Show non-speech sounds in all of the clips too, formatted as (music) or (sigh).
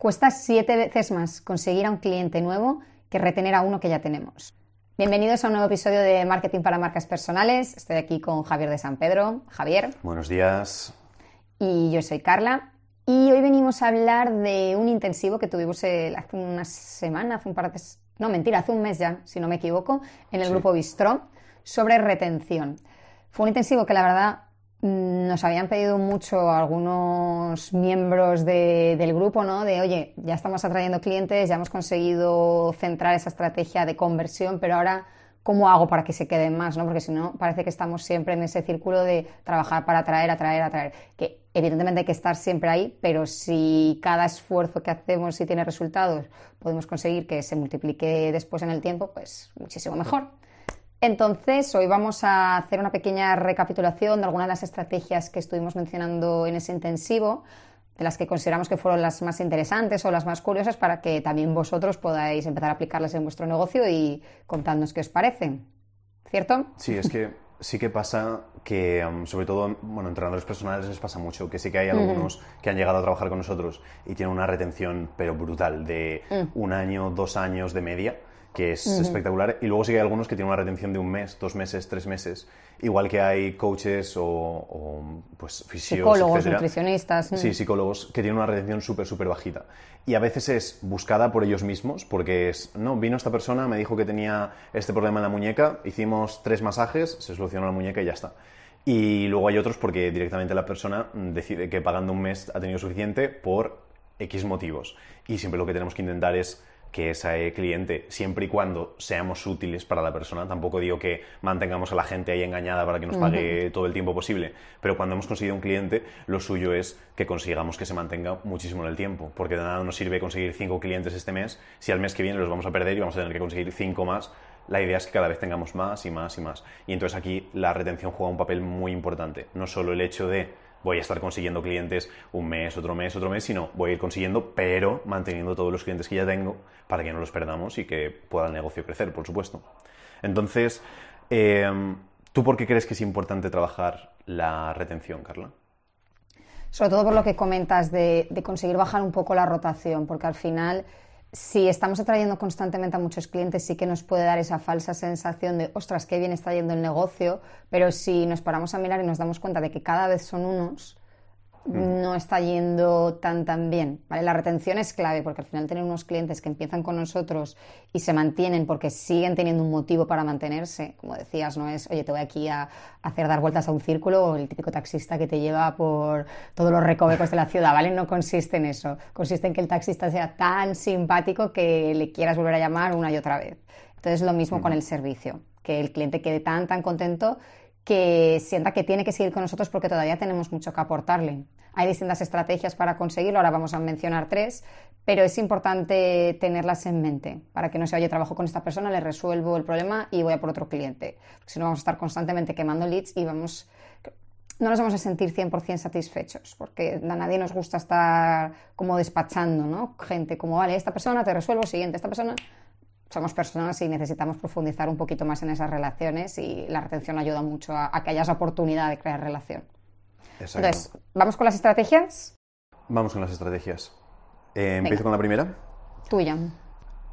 Cuesta siete veces más conseguir a un cliente nuevo que retener a uno que ya tenemos. Bienvenidos a un nuevo episodio de Marketing para Marcas Personales. Estoy aquí con Javier de San Pedro. Javier. Buenos días. Y yo soy Carla. Y hoy venimos a hablar de un intensivo que tuvimos hace una semana, hace un par de... No, mentira, hace un mes ya, si no me equivoco, en el grupo Bistro, sobre retención. Fue un intensivo que la verdad nos habían pedido mucho algunos miembros del grupo, ¿no? De, oye, ya estamos atrayendo clientes, ya hemos conseguido centrar esa estrategia de conversión, pero ahora, ¿cómo hago para que se queden más, ¿no? Porque si no, parece que estamos siempre en ese círculo de trabajar para atraer, atraer, atraer. Que evidentemente hay que estar siempre ahí, pero si cada esfuerzo que hacemos, si tiene resultados, podemos conseguir que se multiplique después en el tiempo, pues muchísimo mejor. Entonces, hoy vamos a hacer una pequeña recapitulación de algunas de las estrategias que estuvimos mencionando en ese intensivo, de las que consideramos que fueron las más interesantes o las más curiosas para que también vosotros podáis empezar a aplicarlas en vuestro negocio y contadnos qué os parecen. ¿Cierto? Sí, es que sí que pasa que, um, sobre todo, bueno, entrenadores personales les pasa mucho, que sí que hay algunos que han llegado a trabajar con nosotros y tienen una retención, pero brutal, de mm. un año, dos años de media que es espectacular. Y luego sí que hay algunos que tienen una retención de un mes, dos meses, tres meses. Igual que hay coaches o, pues fisios, Psicólogos, nutricionistas. Sí, psicólogos que tienen una retención súper, súper bajita. Y a veces es buscada por ellos mismos, porque es, no, vino esta persona, me dijo que tenía este problema en la muñeca, hicimos tres masajes, se solucionó la muñeca y ya está. Y luego hay otros porque directamente la persona decide que pagando un mes ha tenido suficiente por X motivos. Y siempre lo que tenemos que intentar es que ese cliente, siempre y cuando seamos útiles para la persona, tampoco digo que mantengamos a la gente ahí engañada para que nos pague todo el tiempo posible, pero cuando hemos conseguido un cliente, lo suyo es que consigamos que se mantenga muchísimo en el tiempo, porque de nada nos sirve conseguir cinco clientes este mes si al mes que viene los vamos a perder y vamos a tener que conseguir cinco más. La idea es que cada vez tengamos más y más y más. Y entonces aquí la retención juega un papel muy importante, no solo el hecho de voy a estar consiguiendo clientes un mes, otro mes, otro mes, sino voy a ir consiguiendo, pero manteniendo todos los clientes que ya tengo para que no los perdamos y que pueda el negocio crecer, por supuesto. Entonces, em, ¿tú por qué crees que es importante trabajar la retención, Carla? Sobre todo por lo que comentas de, de conseguir bajar un poco la rotación, porque al final si estamos atrayendo constantemente a muchos clientes, sí que nos puede dar esa falsa sensación de, ostras, qué bien está yendo el negocio, pero si nos paramos a mirar y nos damos cuenta de que cada vez son unos, no está yendo tan tan bien. ¿vale? La retención es clave porque al final tener unos clientes que empiezan con nosotros y se mantienen porque siguen teniendo un motivo para mantenerse, como decías, no es, oye, te voy aquí a hacer dar vueltas a un círculo o el típico taxista que te lleva por todos los recovecos de la ciudad, ¿vale? No consiste en eso. Consiste en que el taxista sea tan simpático que le quieras volver a llamar una y otra vez. Entonces, lo mismo con el servicio, que el cliente quede tan tan contento que sienta que tiene que seguir con nosotros porque todavía tenemos mucho que aportarle. Hay distintas estrategias para conseguirlo, ahora vamos a mencionar tres, pero es importante tenerlas en mente para que no se vaya trabajo con esta persona, le resuelvo el problema y voy a por otro cliente. si no vamos a estar constantemente quemando leads y vamos no nos vamos a sentir 100% satisfechos, porque a nadie nos gusta estar como despachando, ¿no? Gente como, vale, esta persona te resuelvo, siguiente, esta persona somos personas y necesitamos profundizar un poquito más en esas relaciones y la retención ayuda mucho a, que haya esa oportunidad de crear relación. Exacto. Entonces, ¿vamos con las estrategias? Vamos con las estrategias. Eh, ¿Empiezo con la primera? Tuya.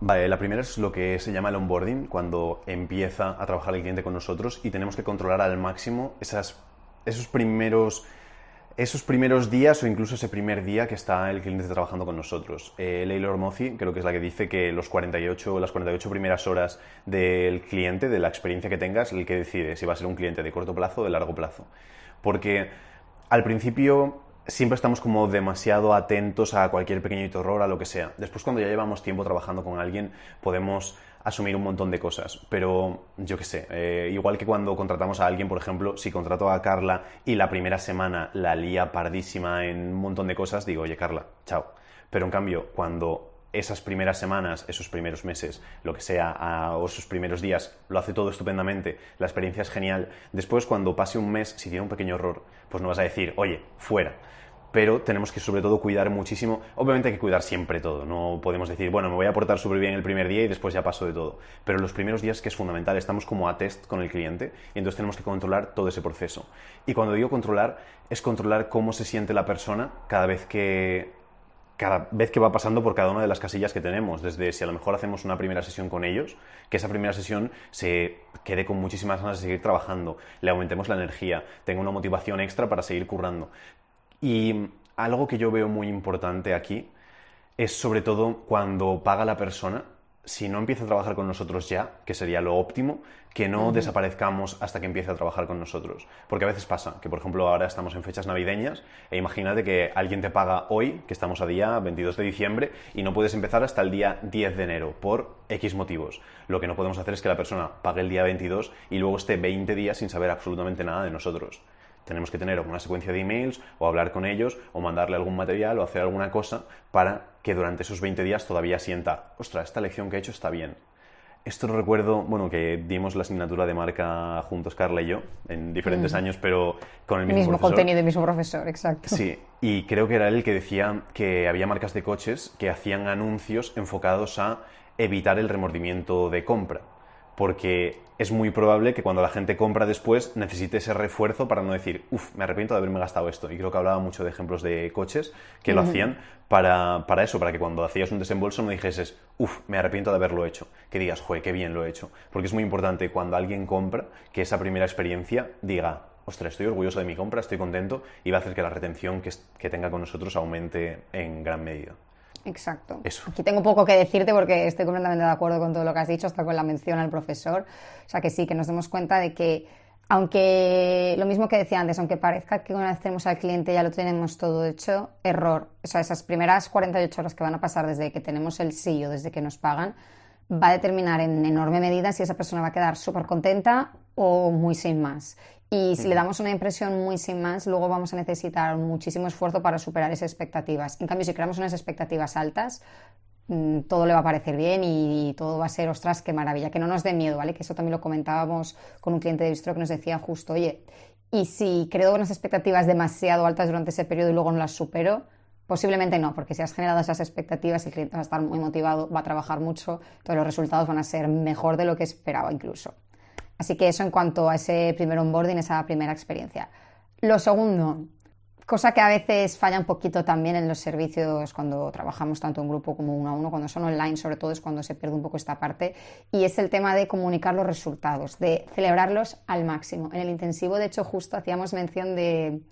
Vale, la primera es lo que se llama el onboarding, cuando empieza a trabajar el cliente con nosotros y tenemos que controlar al máximo esas, esos primeros esos primeros días o incluso ese primer día que está el cliente trabajando con nosotros. Eh, Leila Ormozi creo que es la que dice que los 48, las 48 primeras horas del cliente, de la experiencia que tengas, el que decide si va a ser un cliente de corto plazo o de largo plazo. Porque al principio siempre estamos como demasiado atentos a cualquier pequeñito error, a lo que sea. Después cuando ya llevamos tiempo trabajando con alguien podemos asumir un montón de cosas. Pero yo qué sé, eh, igual que cuando contratamos a alguien, por ejemplo, si contrato a Carla y la primera semana la lía pardísima en un montón de cosas, digo, oye Carla, chao. Pero en cambio, cuando esas primeras semanas, esos primeros meses, lo que sea, o esos primeros días, lo hace todo estupendamente, la experiencia es genial. Después, cuando pase un mes, si tiene un pequeño error, pues no vas a decir, oye, fuera pero tenemos que sobre todo cuidar muchísimo. Obviamente hay que cuidar siempre todo, no podemos decir, bueno, me voy a portar súper bien el primer día y después ya paso de todo. Pero los primeros días que es fundamental, estamos como a test con el cliente y entonces tenemos que controlar todo ese proceso. Y cuando digo controlar, es controlar cómo se siente la persona cada vez que cada vez que va pasando por cada una de las casillas que tenemos, desde si a lo mejor hacemos una primera sesión con ellos, que esa primera sesión se quede con muchísimas ganas de seguir trabajando, le aumentemos la energía, tenga una motivación extra para seguir currando. Y algo que yo veo muy importante aquí es sobre todo cuando paga la persona, si no empieza a trabajar con nosotros ya, que sería lo óptimo, que no desaparezcamos hasta que empiece a trabajar con nosotros. Porque a veces pasa que, por ejemplo, ahora estamos en fechas navideñas e imagínate que alguien te paga hoy, que estamos a día 22 de diciembre, y no puedes empezar hasta el día 10 de enero por X motivos. Lo que no podemos hacer es que la persona pague el día 22 y luego esté 20 días sin saber absolutamente nada de nosotros. Tenemos que tener una secuencia de emails o hablar con ellos o mandarle algún material o hacer alguna cosa para que durante esos 20 días todavía sienta, ostras, esta lección que he hecho está bien esto lo recuerdo, bueno, que dimos la asignatura de marca juntos, Carla y yo, en diferentes años, pero con el mismo, mismo profesor. contenido y mismo profesor, exacto. Sí, y creo que era él el que decía que había marcas de coches que hacían anuncios enfocados a evitar el remordimiento de compra porque es muy probable que cuando la gente compra después necesite ese refuerzo para no decir, uff, me arrepiento de haberme gastado esto. Y creo que hablaba mucho de ejemplos de coches que lo hacían para, para, eso, para que cuando hacías un desembolso no dijeses, uff, me arrepiento de haberlo hecho. Que digas, joder, qué bien lo he hecho. Porque es muy importante cuando alguien compra que esa primera experiencia diga, ostras, estoy orgulloso de mi compra, estoy contento y va a hacer que la retención que, que tenga con nosotros aumente en gran medida. Exacto. Aquí tengo poco que decirte porque estoy completamente de acuerdo con todo lo que has dicho, hasta con la mención al profesor. O sea que sí, que nos demos cuenta de que, aunque lo mismo que decía antes, aunque parezca que una vez tenemos al cliente ya lo tenemos todo hecho, error. O sea, esas primeras 48 horas que van a pasar desde que tenemos el sí o desde que nos pagan, va a determinar en enorme medida si esa persona va a quedar súper contenta o muy sin más. Y si le damos una impresión muy sin más, luego vamos a necesitar muchísimo esfuerzo para superar esas expectativas. En cambio, si creamos unas expectativas altas, mm, todo le va a parecer bien y todo va a ser, ostras, qué maravilla, que no nos dé miedo, ¿vale? Que eso también lo comentábamos con un cliente de Bistro que nos decía justo, oye, y si creo unas expectativas demasiado altas durante ese periodo y luego no las supero, Posiblemente no, porque si has generado esas expectativas, el cliente va a estar muy motivado, va a trabajar mucho, todos los resultados van a ser mejor de lo que esperaba incluso. Así que eso en cuanto a ese primer onboarding, esa primera experiencia. Lo segundo, cosa que a veces falla un poquito también en los servicios cuando trabajamos tanto en grupo como uno a uno, cuando son online, sobre todo es cuando se pierde un poco esta parte, y es el tema de comunicar los resultados, de celebrarlos al máximo. En el intensivo, de hecho, justo hacíamos mención de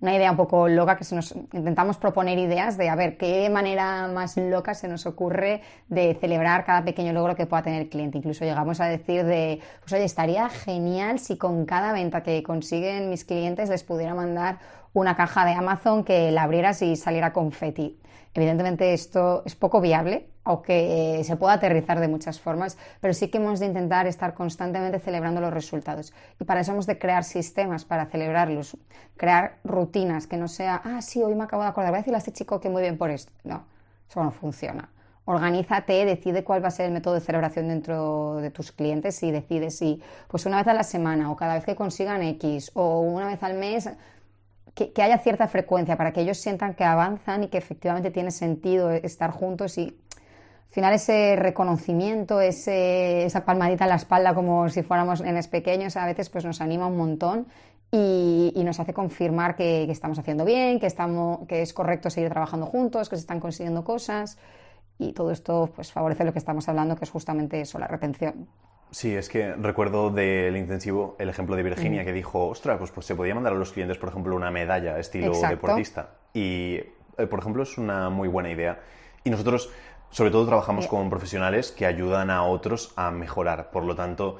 una idea un poco loca que se nos intentamos proponer ideas de a ver qué manera más loca se nos ocurre de celebrar cada pequeño logro que pueda tener el cliente. Incluso llegamos a decir de, pues oye, estaría genial si con cada venta que consiguen mis clientes les pudiera mandar una caja de Amazon que la abrieras y saliera confeti. Evidentemente esto es poco viable, aunque se pueda aterrizar de muchas formas, pero sí que hemos de intentar estar constantemente celebrando los resultados. Y para eso hemos de crear sistemas para celebrarlos, crear rutinas, que no sea, ah, sí, hoy me acabo de acordar, voy a decirle a este chico que muy bien por esto. No, eso no funciona. Organízate, decide cuál va a ser el método de celebración dentro de tus clientes y decide si, pues una vez a la semana o cada vez que consigan X o una vez al mes que, haya cierta frecuencia para que ellos sientan que avanzan y que efectivamente tiene sentido estar juntos y al final ese reconocimiento, esa palmadita en la espalda como si fuéramos nenes pequeños, a veces pues nos anima un montón y, nos hace confirmar que, que, estamos haciendo bien, que, estamos, que es correcto seguir trabajando juntos, que se están consiguiendo cosas y todo esto pues favorece lo que estamos hablando, que es justamente eso, la retención. Sí, es que recuerdo del intensivo el ejemplo de Virginia mm. que dijo, ostras, pues, pues, se podía mandar a los clientes, por ejemplo, una medalla estilo deportista. Y, eh, por ejemplo, es una muy buena idea. Y nosotros, sobre todo, trabajamos con profesionales que ayudan a otros a mejorar. Por lo tanto,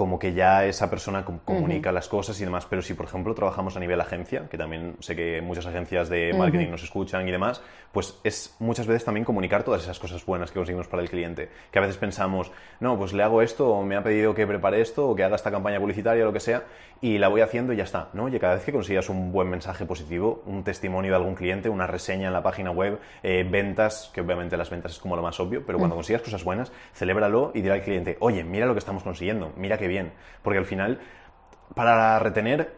como que ya esa persona comunica las cosas y demás. Pero si, por ejemplo, trabajamos a nivel agencia, que también sé que muchas agencias de marketing nos escuchan y demás, pues es muchas veces también comunicar todas esas cosas buenas que conseguimos para el cliente. Que a veces pensamos, no, pues le hago esto, o me ha pedido que prepare esto, o que haga esta campaña publicitaria, o lo que sea, y la voy haciendo y ya está. ¿no? Oye, cada vez que consigas un buen mensaje positivo, un testimonio de algún cliente, una reseña en la página web, eh, ventas, que obviamente las ventas es como lo más obvio, pero cuando consigas cosas buenas, celébralo y dirá al cliente, oye, mira lo que estamos consiguiendo, mira qué bien. Porque al final, para retener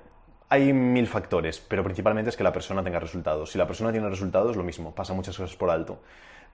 hay mil factores, pero principalmente es que la persona tenga resultados. Si la persona tiene resultados, lo mismo, pasa muchas cosas por alto.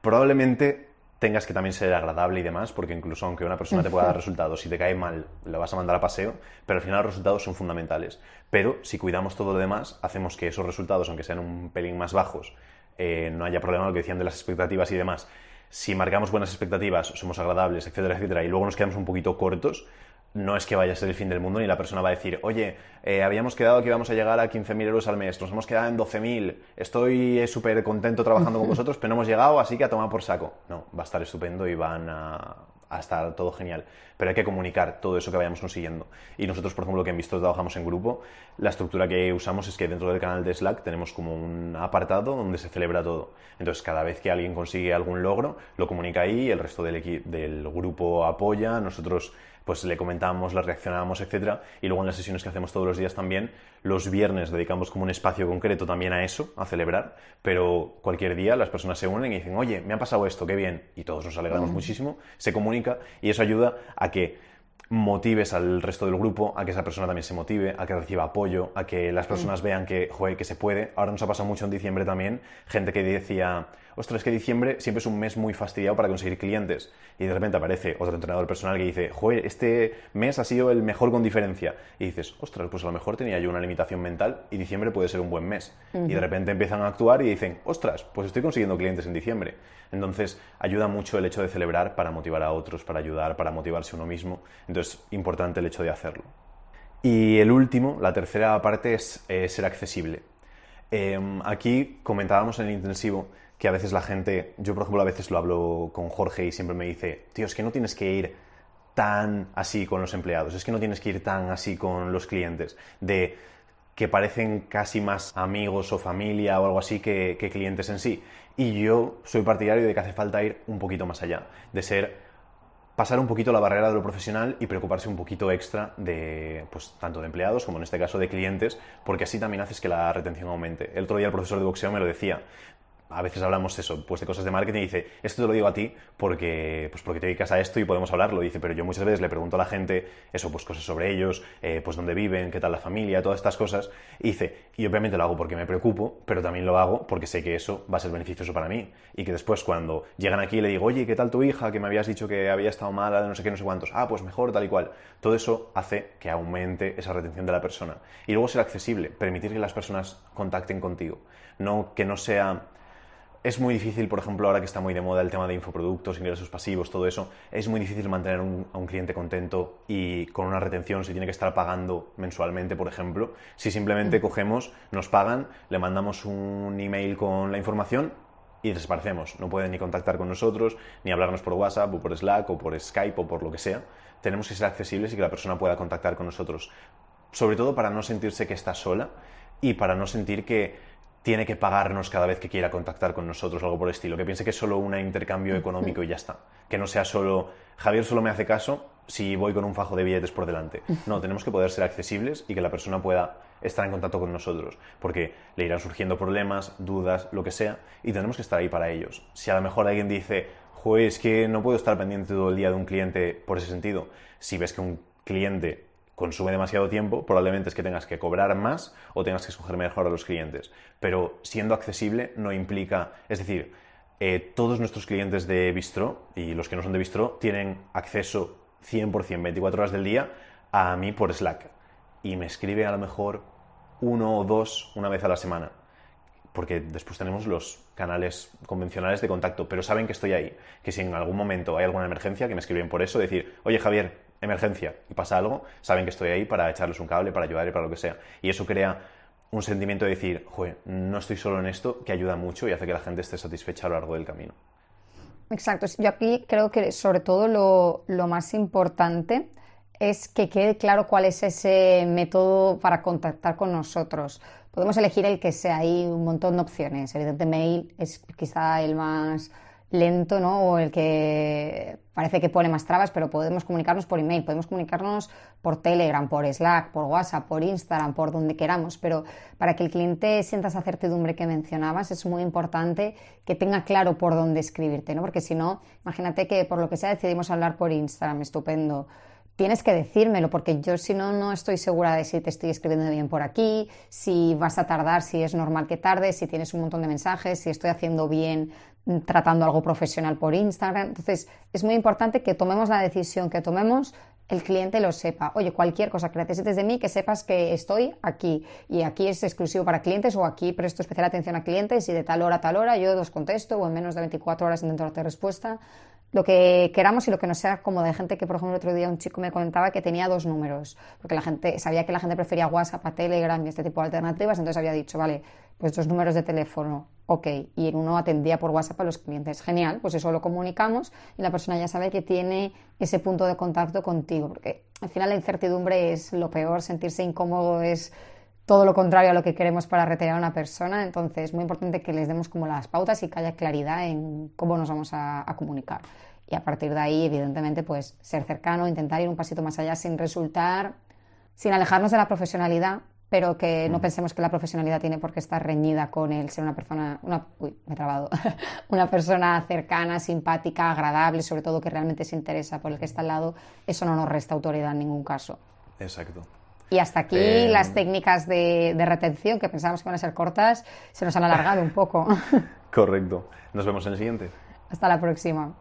Probablemente tengas que también ser agradable y demás, porque incluso aunque una persona te pueda dar resultados, si te cae mal, la vas a mandar a paseo, pero al final los resultados son fundamentales. Pero si cuidamos todo lo demás, hacemos que esos resultados, aunque sean un pelín más bajos, eh, no haya problema lo que decían de las expectativas y demás. Si marcamos buenas expectativas, somos agradables, etcétera, etcétera, y luego nos quedamos un poquito cortos, no es que vaya a ser el fin del mundo ni la persona va a decir, oye, eh, habíamos quedado que íbamos a llegar a 15.000 euros al mes, nos hemos quedado en 12.000, estoy súper contento trabajando con (laughs) vosotros, pero no hemos llegado, así que a tomar por saco. No, va a estar estupendo y van a, a estar todo genial. Pero hay que comunicar todo eso que vayamos consiguiendo. Y nosotros, por ejemplo, que en Visto trabajamos en grupo, la estructura que usamos es que dentro del canal de Slack tenemos como un apartado donde se celebra todo. Entonces, cada vez que alguien consigue algún logro, lo comunica ahí, el resto del, del grupo apoya, nosotros pues le comentamos, le reaccionamos, etcétera, y luego en las sesiones que hacemos todos los días también, los viernes dedicamos como un espacio concreto también a eso, a celebrar, pero cualquier día las personas se unen y dicen, oye, me ha pasado esto, qué bien, y todos nos alegramos muchísimo, se comunica y eso ayuda a que motives al resto del grupo, a que esa persona también se motive, a que reciba apoyo, a que las personas vean que, joder, que se puede. Ahora nos ha pasado mucho en diciembre también, gente que decía, ostras, que diciembre siempre es un mes muy fastidiado para conseguir clientes. Y de repente aparece otro entrenador personal que dice, joder, este mes ha sido el mejor con diferencia. Y dices, ostras, pues a lo mejor tenía yo una limitación mental y diciembre puede ser un buen mes. Y de repente empiezan a actuar y dicen, ostras, pues estoy consiguiendo clientes en diciembre. Entonces, ayuda mucho el hecho de celebrar para motivar a otros, para ayudar, para motivarse uno mismo. Entonces, importante el hecho de hacerlo. Y el último, la tercera parte, es eh, ser accesible. Em, aquí comentábamos en el intensivo que a veces la gente, yo por ejemplo a veces lo hablo con Jorge y siempre me dice, tío, es que no tienes que ir tan así con los empleados, es que no tienes que ir tan así con los clientes, de que parecen casi más amigos o familia o algo así que, clientes en sí. Y yo soy partidario de que hace falta ir un poquito más allá, de ser pasar un poquito la barrera de lo profesional y preocuparse un poquito extra de, pues, tanto de empleados como en este caso de clientes, porque así también haces que la retención aumente. El otro día el profesor de boxeo me lo decía, a veces hablamos eso, pues de cosas de marketing y dice, esto te lo digo a ti porque, pues porque te dedicas a esto y podemos hablarlo. Dice, pero yo muchas veces le pregunto a la gente eso, pues cosas sobre ellos, eh, pues dónde viven, qué tal la familia, todas estas cosas. Y dice, y obviamente lo hago porque me preocupo, pero también lo hago porque sé que eso va a ser beneficioso para mí. Y que después cuando llegan aquí le digo, oye, ¿qué tal tu hija? Que me habías dicho que había estado mala, de no sé qué, no sé cuántos. Ah, pues mejor, tal y cual. Todo eso hace que aumente esa retención de la persona. Y luego ser accesible, permitir que las personas contacten contigo. No que no sea es muy difícil, por ejemplo, ahora que está muy de moda el tema de infoproductos, ingresos pasivos, todo eso, es muy difícil mantener a un cliente contento y con una retención, si tiene que estar pagando mensualmente, por ejemplo. Si simplemente mm. cogemos, nos pagan, le mandamos un email con la información y desaparecemos. No pueden ni contactar con nosotros, ni hablarnos por WhatsApp o por Slack o por Skype o por lo que sea. Tenemos que ser accesibles y que la persona pueda contactar con nosotros. Sobre todo para no sentirse que está sola y para no sentir que tiene que pagarnos cada vez que quiera contactar con nosotros, algo por el estilo. Que piense que es solo un intercambio económico y ya está. Que no sea solo, Javier solo me hace caso si voy con un fajo de billetes por delante. No, tenemos que poder ser accesibles y que la persona pueda estar en contacto con nosotros, porque le irán surgiendo problemas, dudas, lo que sea, y tenemos que estar ahí para ellos. Si a lo mejor alguien dice, joder, es que no puedo estar pendiente todo el día de un cliente por ese sentido, si ves que un cliente consume demasiado tiempo, probablemente es que tengas que cobrar más o tengas que escoger mejor a los clientes. Pero siendo accesible no implica, es decir, eh, todos nuestros clientes de Bistro y los que no son de Bistro tienen acceso 100%, 24 horas del día, a mí por Slack. Y me escribe a lo mejor uno o dos una vez a la semana. Porque después tenemos los canales convencionales de contacto, pero saben que estoy ahí, que si en algún momento hay alguna emergencia, que me escriben por eso, decir, oye Javier, emergencia y pasa algo, saben que estoy ahí para echarles un cable, para ayudar y para lo que sea. Y eso crea un sentimiento de decir, joder, no estoy solo en esto, que ayuda mucho y hace que la gente esté satisfecha a lo largo del camino. Exacto. Yo aquí creo que sobre todo lo, lo más importante es que quede claro cuál es ese método para contactar con nosotros. Podemos elegir el que sea, hay un montón de opciones. Evidentemente, mail es quizá el más lento, ¿no? O el que parece que pone más trabas, pero podemos comunicarnos por email, podemos comunicarnos por Telegram, por Slack, por WhatsApp, por Instagram, por donde queramos, pero para que el cliente sienta esa certidumbre que mencionabas, es muy importante que tenga claro por dónde escribirte, ¿no? Porque si no, imagínate que por lo que sea decidimos hablar por Instagram, estupendo tienes que decírmelo, porque yo si no, no estoy segura de si te estoy escribiendo bien por aquí, si vas a tardar, si es normal que tardes, si tienes un montón de mensajes, si estoy haciendo bien tratando algo profesional por Instagram. Entonces, es muy importante que tomemos la decisión que tomemos, el cliente lo sepa. Oye, cualquier cosa que necesites de mí, que sepas que estoy aquí. Y aquí es exclusivo para clientes o aquí presto especial atención a clientes y de tal hora a tal hora yo os contesto o en menos de 24 horas intento darte respuesta. Lo que queramos y lo que no sea como de gente que, por ejemplo, el otro día un chico me comentaba que tenía dos números, porque la gente sabía que la gente prefería WhatsApp a Telegram y este tipo de alternativas, entonces había dicho, vale, pues dos números de teléfono, ok, y uno atendía por WhatsApp a los clientes, genial, pues eso lo comunicamos y la persona ya sabe que tiene ese punto de contacto contigo, porque al final la incertidumbre es lo peor, sentirse incómodo es todo lo contrario a lo que queremos para retener a una persona, entonces es muy importante que les demos como las pautas y que haya claridad en cómo nos vamos a, comunicar. Y a partir de ahí, evidentemente, pues ser cercano, intentar ir un pasito más allá sin resultar, sin alejarnos de la profesionalidad, pero que no mm. pensemos que la profesionalidad tiene por qué estar reñida con el ser una persona, una, uy, me he trabado, (laughs) una persona cercana, simpática, agradable, sobre todo que realmente se interesa por el que está al lado, eso no nos resta autoridad en ningún caso. Exacto. Y hasta aquí eh, las técnicas de, de, retención, que pensábamos que iban a ser cortas, se nos han alargado un poco. (laughs) Correcto. Nos vemos en el siguiente. Hasta la próxima.